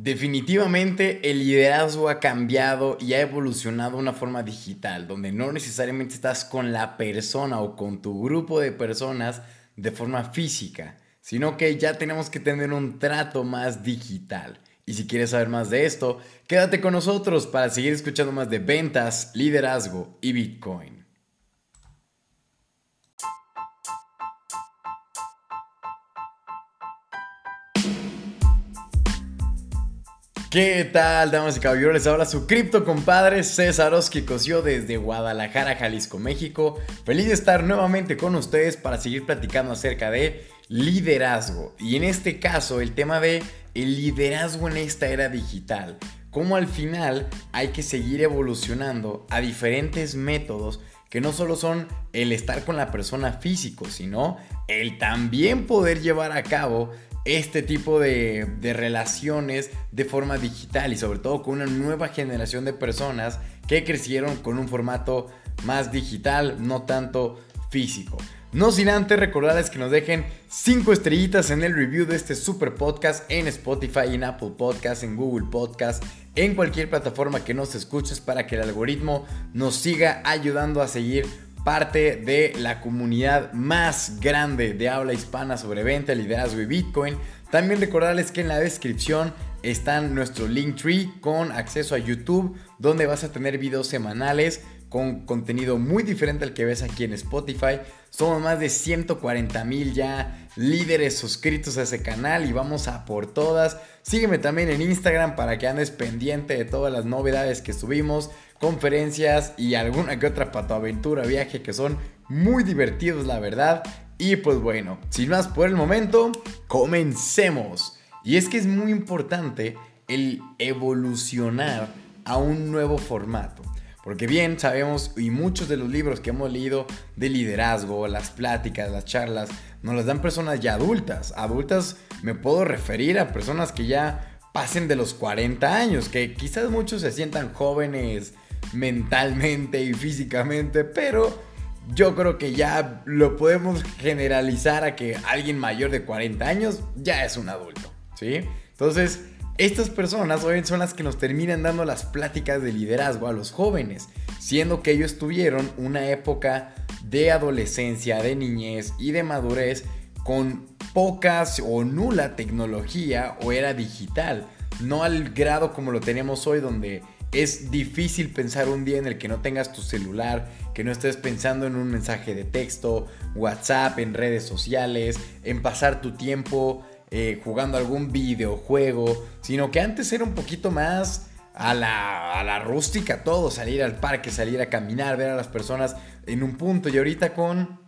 Definitivamente el liderazgo ha cambiado y ha evolucionado de una forma digital, donde no necesariamente estás con la persona o con tu grupo de personas de forma física, sino que ya tenemos que tener un trato más digital. Y si quieres saber más de esto, quédate con nosotros para seguir escuchando más de ventas, liderazgo y Bitcoin. ¿Qué tal, damas y caballeros? Les su cripto compadre César Oski Cosio desde Guadalajara, Jalisco, México. Feliz de estar nuevamente con ustedes para seguir platicando acerca de liderazgo. Y en este caso, el tema de el liderazgo en esta era digital. Cómo al final hay que seguir evolucionando a diferentes métodos que no solo son el estar con la persona físico, sino el también poder llevar a cabo este tipo de, relaciones de forma digital y sobre todo con una nueva generación de personas que crecieron con un formato más digital, no tanto físico. No sin antes recordarles que nos dejen 5 estrellitas en el review de este super podcast en Spotify, en Apple Podcast, en Google Podcast, en cualquier plataforma que nos escuches para que el algoritmo nos siga ayudando a seguir parte de la comunidad más grande de habla hispana sobre venta, liderazgo y Bitcoin. También recordarles que en la descripción están nuestro Linktree con acceso a YouTube, donde vas a tener videos semanales con contenido muy diferente al que ves aquí en Spotify. Somos más de 140 mil ya líderes suscritos a ese canal y vamos a por todas. Sígueme también en Instagram para que andes pendiente de todas las novedades que subimos conferencias y alguna que otra patoaventura, viaje que son muy divertidos, la verdad. Y pues bueno, sin más por el momento, comencemos. Y es que es muy importante el evolucionar a un nuevo formato. Porque bien sabemos, y muchos de los libros que hemos leído de liderazgo, las pláticas, las charlas, nos las dan personas ya adultas. Adultas me puedo referir a personas que ya pasen de los 40 años, que quizás muchos se sientan jóvenes mentalmente y físicamente, pero yo creo que ya lo podemos generalizar a que alguien mayor de 40 años ya es un adulto, ¿sí? Entonces, estas personas hoy son las que nos terminan dando las pláticas de liderazgo a los jóvenes, siendo que ellos tuvieron una época de adolescencia, de niñez y de madurez con pocas o nula tecnología o era digital, no al grado como lo tenemos hoy donde es difícil pensar un día en el que no tengas tu celular, que no estés pensando en un mensaje de texto, WhatsApp, en redes sociales, en pasar tu tiempo eh, jugando algún videojuego, sino que antes era un poquito más a la, a la rústica todo, salir al parque, salir a caminar, ver a las personas en un punto. Y ahorita con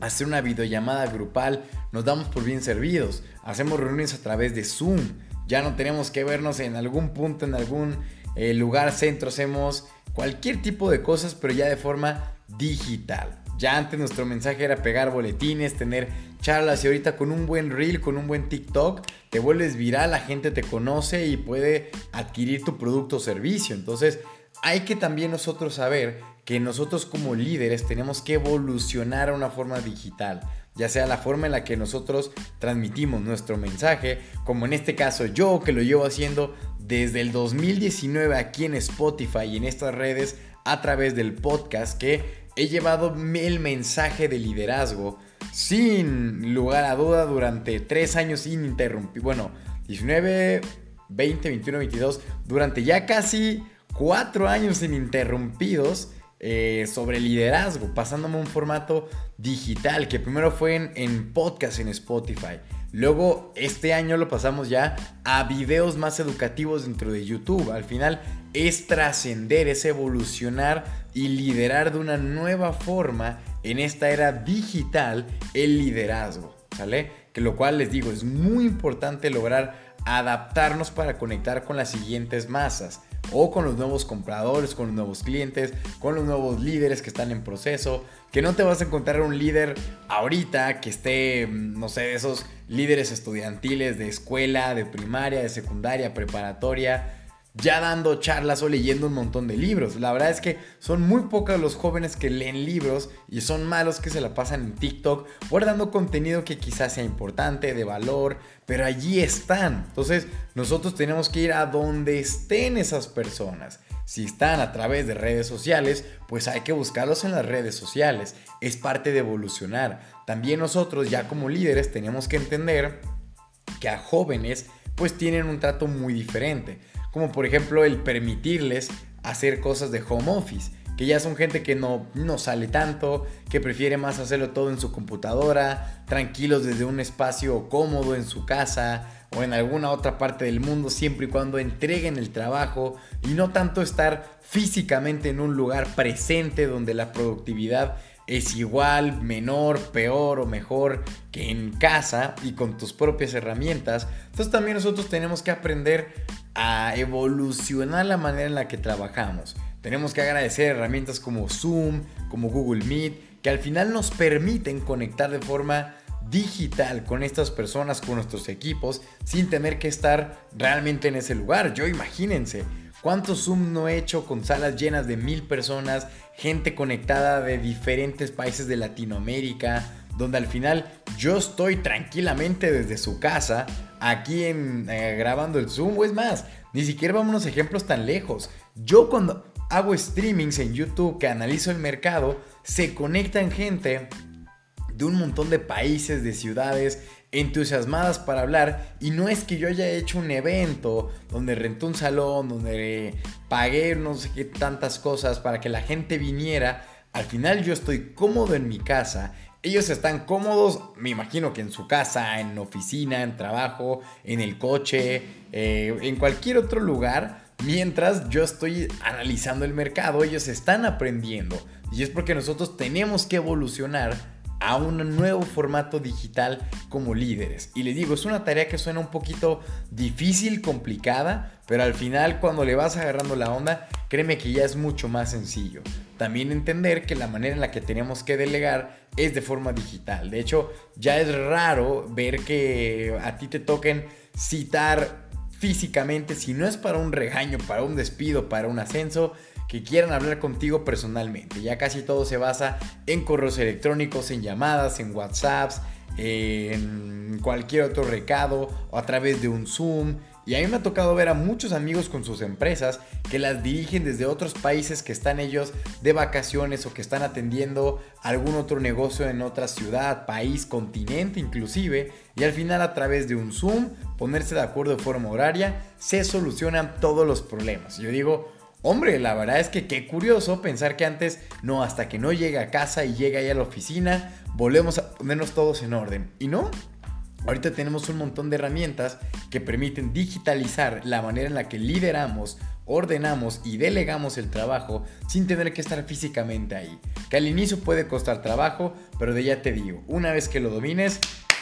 hacer una videollamada grupal nos damos por bien servidos, hacemos reuniones a través de Zoom, ya no tenemos que vernos en algún punto, en algún el lugar centro, hacemos cualquier tipo de cosas, pero ya de forma digital. Ya antes nuestro mensaje era pegar boletines, tener charlas y ahorita con un buen reel, con un buen TikTok, te vuelves viral, la gente te conoce y puede adquirir tu producto o servicio. Entonces hay que también nosotros saber que nosotros como líderes tenemos que evolucionar a una forma digital ya sea la forma en la que nosotros transmitimos nuestro mensaje, como en este caso yo que lo llevo haciendo desde el 2019 aquí en Spotify y en estas redes a través del podcast que he llevado el mensaje de liderazgo sin lugar a duda durante tres años ininterrumpidos. Bueno, 19, 20, 21, 22, durante ya casi cuatro años ininterrumpidos eh, sobre liderazgo, pasándome un formato digital, que primero fue en, en podcast en Spotify. Luego este año lo pasamos ya a videos más educativos dentro de YouTube. Al final es trascender, es evolucionar y liderar de una nueva forma en esta era digital el liderazgo. ¿Sale? Que lo cual les digo, es muy importante lograr adaptarnos para conectar con las siguientes masas o con los nuevos compradores, con los nuevos clientes, con los nuevos líderes que están en proceso, que no te vas a encontrar un líder ahorita que esté, mm, no sé, esos líderes estudiantiles de escuela, de primaria, de secundaria, preparatoria, ya dando charlas o leyendo un montón de libros. La verdad es que son muy pocos los jóvenes que leen libros y son malos que se la pasan en TikTok o dando contenido que quizás sea importante, de valor, pero allí están. Entonces nosotros tenemos que ir a donde estén esas personas. Si están a través de redes sociales, pues hay que buscarlos en las redes sociales. Es parte de evolucionar. También nosotros ya como líderes tenemos que entender que a jóvenes pues tienen un trato muy diferente. Como por ejemplo el permitirles hacer cosas de home office que ya son gente que no, no sale tanto, que prefiere más hacerlo todo en su computadora, tranquilos desde un espacio cómodo en su casa o en alguna otra parte del mundo, siempre y cuando entreguen el trabajo y no tanto estar físicamente en un lugar presente donde la productividad es igual, menor, peor o mejor que en casa y con tus propias herramientas. Entonces también nosotros tenemos que aprender a evolucionar la manera en la que trabajamos. Tenemos que agradecer herramientas como Zoom, como Google Meet, que al final nos permiten conectar de forma digital con estas personas, con nuestros equipos, sin tener que estar realmente en ese lugar. Yo imagínense, ¿Cuántos Zoom no he hecho con salas llenas de mil personas, gente conectada de diferentes países de Latinoamérica, donde al final yo estoy tranquilamente desde su casa, aquí eh, grabando el Zoom, o es más, ni siquiera vamos a ejemplos tan lejos. Yo cuando hago streamings en YouTube que analizo el mercado, se conectan gente de un montón de países, de ciudades, entusiasmadas para hablar. Y no es que yo haya hecho un evento donde renté un salón, donde pagué no sé qué tantas cosas para que la gente viniera. Al final yo estoy cómodo en mi casa. Ellos están cómodos, me imagino que en su casa, en oficina, en trabajo, en el coche, eh, en cualquier otro lugar. Mientras yo estoy analizando el mercado, ellos están aprendiendo. Y es porque nosotros tenemos que evolucionar a un nuevo formato digital como líderes. Y les digo, es una tarea que suena un poquito difícil, complicada, pero al final cuando le vas agarrando la onda, créeme que ya es mucho más sencillo. También entender que la manera en la que tenemos que delegar es de forma digital. De hecho, ya es raro ver que a ti te toquen citar físicamente, si no es para un regaño, para un despido, para un ascenso, que quieran hablar contigo personalmente. Ya casi todo se basa en correos electrónicos, en llamadas, en WhatsApps, en cualquier otro recado o a través de un Zoom. Y a mí me ha tocado ver a muchos amigos con sus empresas que las dirigen desde otros países que están ellos de vacaciones o que están atendiendo algún otro negocio en otra ciudad, país, continente inclusive. Y al final a través de un Zoom, ponerse de acuerdo de forma horaria, se solucionan todos los problemas. Yo digo, Hombre, la verdad es que qué curioso pensar que antes, no, hasta que no llegue a casa y llegue ahí a la oficina, volvemos a ponernos todos en orden. Y no, ahorita tenemos un montón de herramientas que permiten digitalizar la manera en la que lideramos, ordenamos y delegamos el trabajo sin tener que estar físicamente ahí. Que al inicio puede costar trabajo, pero de ya te digo, una vez que lo domines,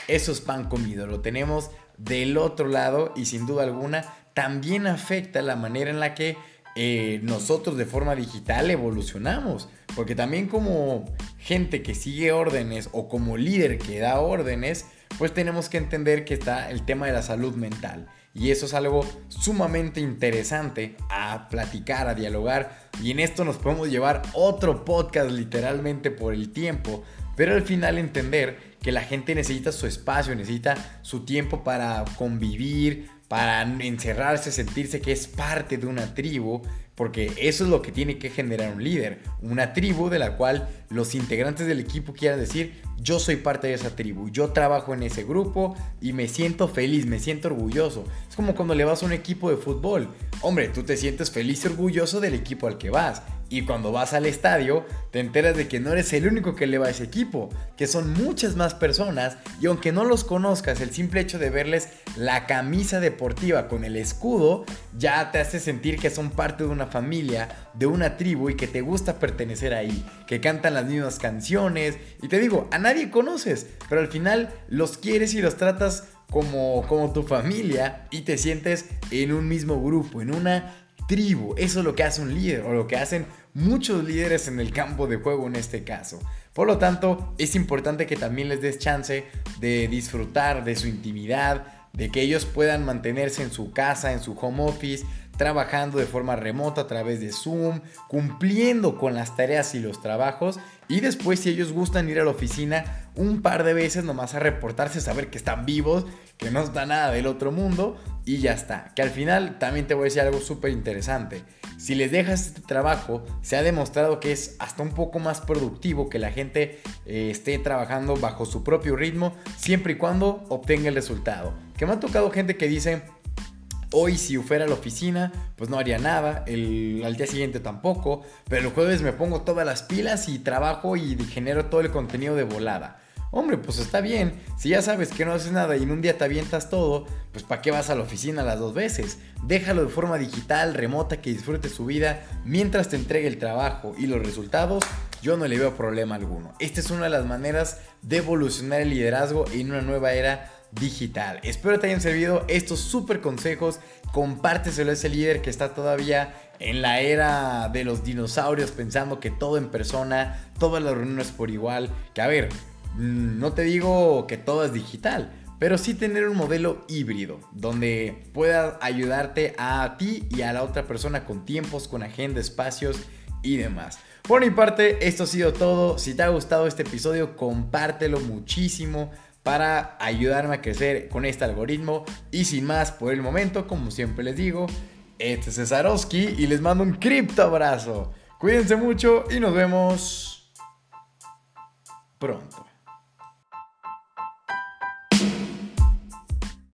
eso es pan comido, lo tenemos del otro lado y sin duda alguna también afecta la manera en la que eh, nosotros de forma digital evolucionamos. Porque también como gente que sigue órdenes o como líder que da órdenes, pues tenemos que entender que está el tema de la salud mental. Y eso es algo sumamente interesante a platicar, a dialogar. Y en esto nos podemos llevar otro podcast literalmente por el tiempo. Pero al final entender que la gente necesita su espacio, necesita su tiempo para convivir, para encerrarse, sentirse que es parte de una tribu, porque eso es lo que tiene que generar un líder, una tribu de la cual los integrantes del equipo quieran decir, yo soy parte de esa tribu, yo trabajo en ese grupo y me siento feliz, me siento orgulloso. Es como cuando le vas a un equipo de fútbol, hombre, tú te sientes feliz y orgulloso del equipo al que vas, y cuando vas al estadio, te enteras de que no eres el único que le va a ese equipo, que son muchas más personas y aunque no los conozcas, el simple hecho de verles la camisa deportiva con el escudo ya te hace sentir que son parte de una familia, de una tribu y que te gusta pertenecer ahí, que cantan las mismas canciones y te digo, a nadie conoces, pero al final los quieres y los tratas como, como tu familia y te sientes en un mismo grupo, en una tribu. Eso es lo que hace un líder o lo que hacen muchos líderes en el campo de juego en este caso. Por lo tanto, es importante que también les des chance de disfrutar de su intimidad, de que ellos puedan mantenerse en su casa, en su home office, trabajando de forma remota a través de Zoom, cumpliendo con las tareas y los trabajos y después si ellos gustan ir a la oficina un par de veces nomás a reportarse, saber que están vivos, que no está nada del otro mundo y ya está. Que al final también te voy a decir algo súper interesante. Si les dejas este trabajo, se ha demostrado que es hasta un poco más productivo que la gente eh, esté trabajando bajo su propio ritmo, siempre y cuando obtenga el resultado. Que me ha tocado gente que dice, Hoy si fuera a la oficina, pues no haría nada, el, al día siguiente tampoco, pero el jueves me pongo todas las pilas y trabajo y genero todo el contenido de volada. Hombre, pues está bien, si ya sabes que no haces nada y en un día te avientas todo, pues ¿para qué vas a la oficina las dos veces? Déjalo de forma digital, remota, que disfrute su vida mientras te entregue el trabajo y los resultados, yo no le veo problema alguno. Esta es una de las maneras de evolucionar el liderazgo en una nueva era digital. Espero te hayan servido estos super consejos. Compárteselo a ese líder que está todavía en la era de los dinosaurios pensando que todo en persona, todas las reuniones por igual. Que a ver, no te digo que todo es digital, pero sí tener un modelo híbrido donde pueda ayudarte a ti y a la otra persona con tiempos, con agenda, espacios y demás. Por mi parte, esto ha sido todo. Si te ha gustado este episodio, compártelo muchísimo para ayudarme a crecer con este algoritmo. Y sin más por el momento, como siempre les digo, este es Cesarowski y les mando un cripto abrazo. Cuídense mucho y nos vemos pronto.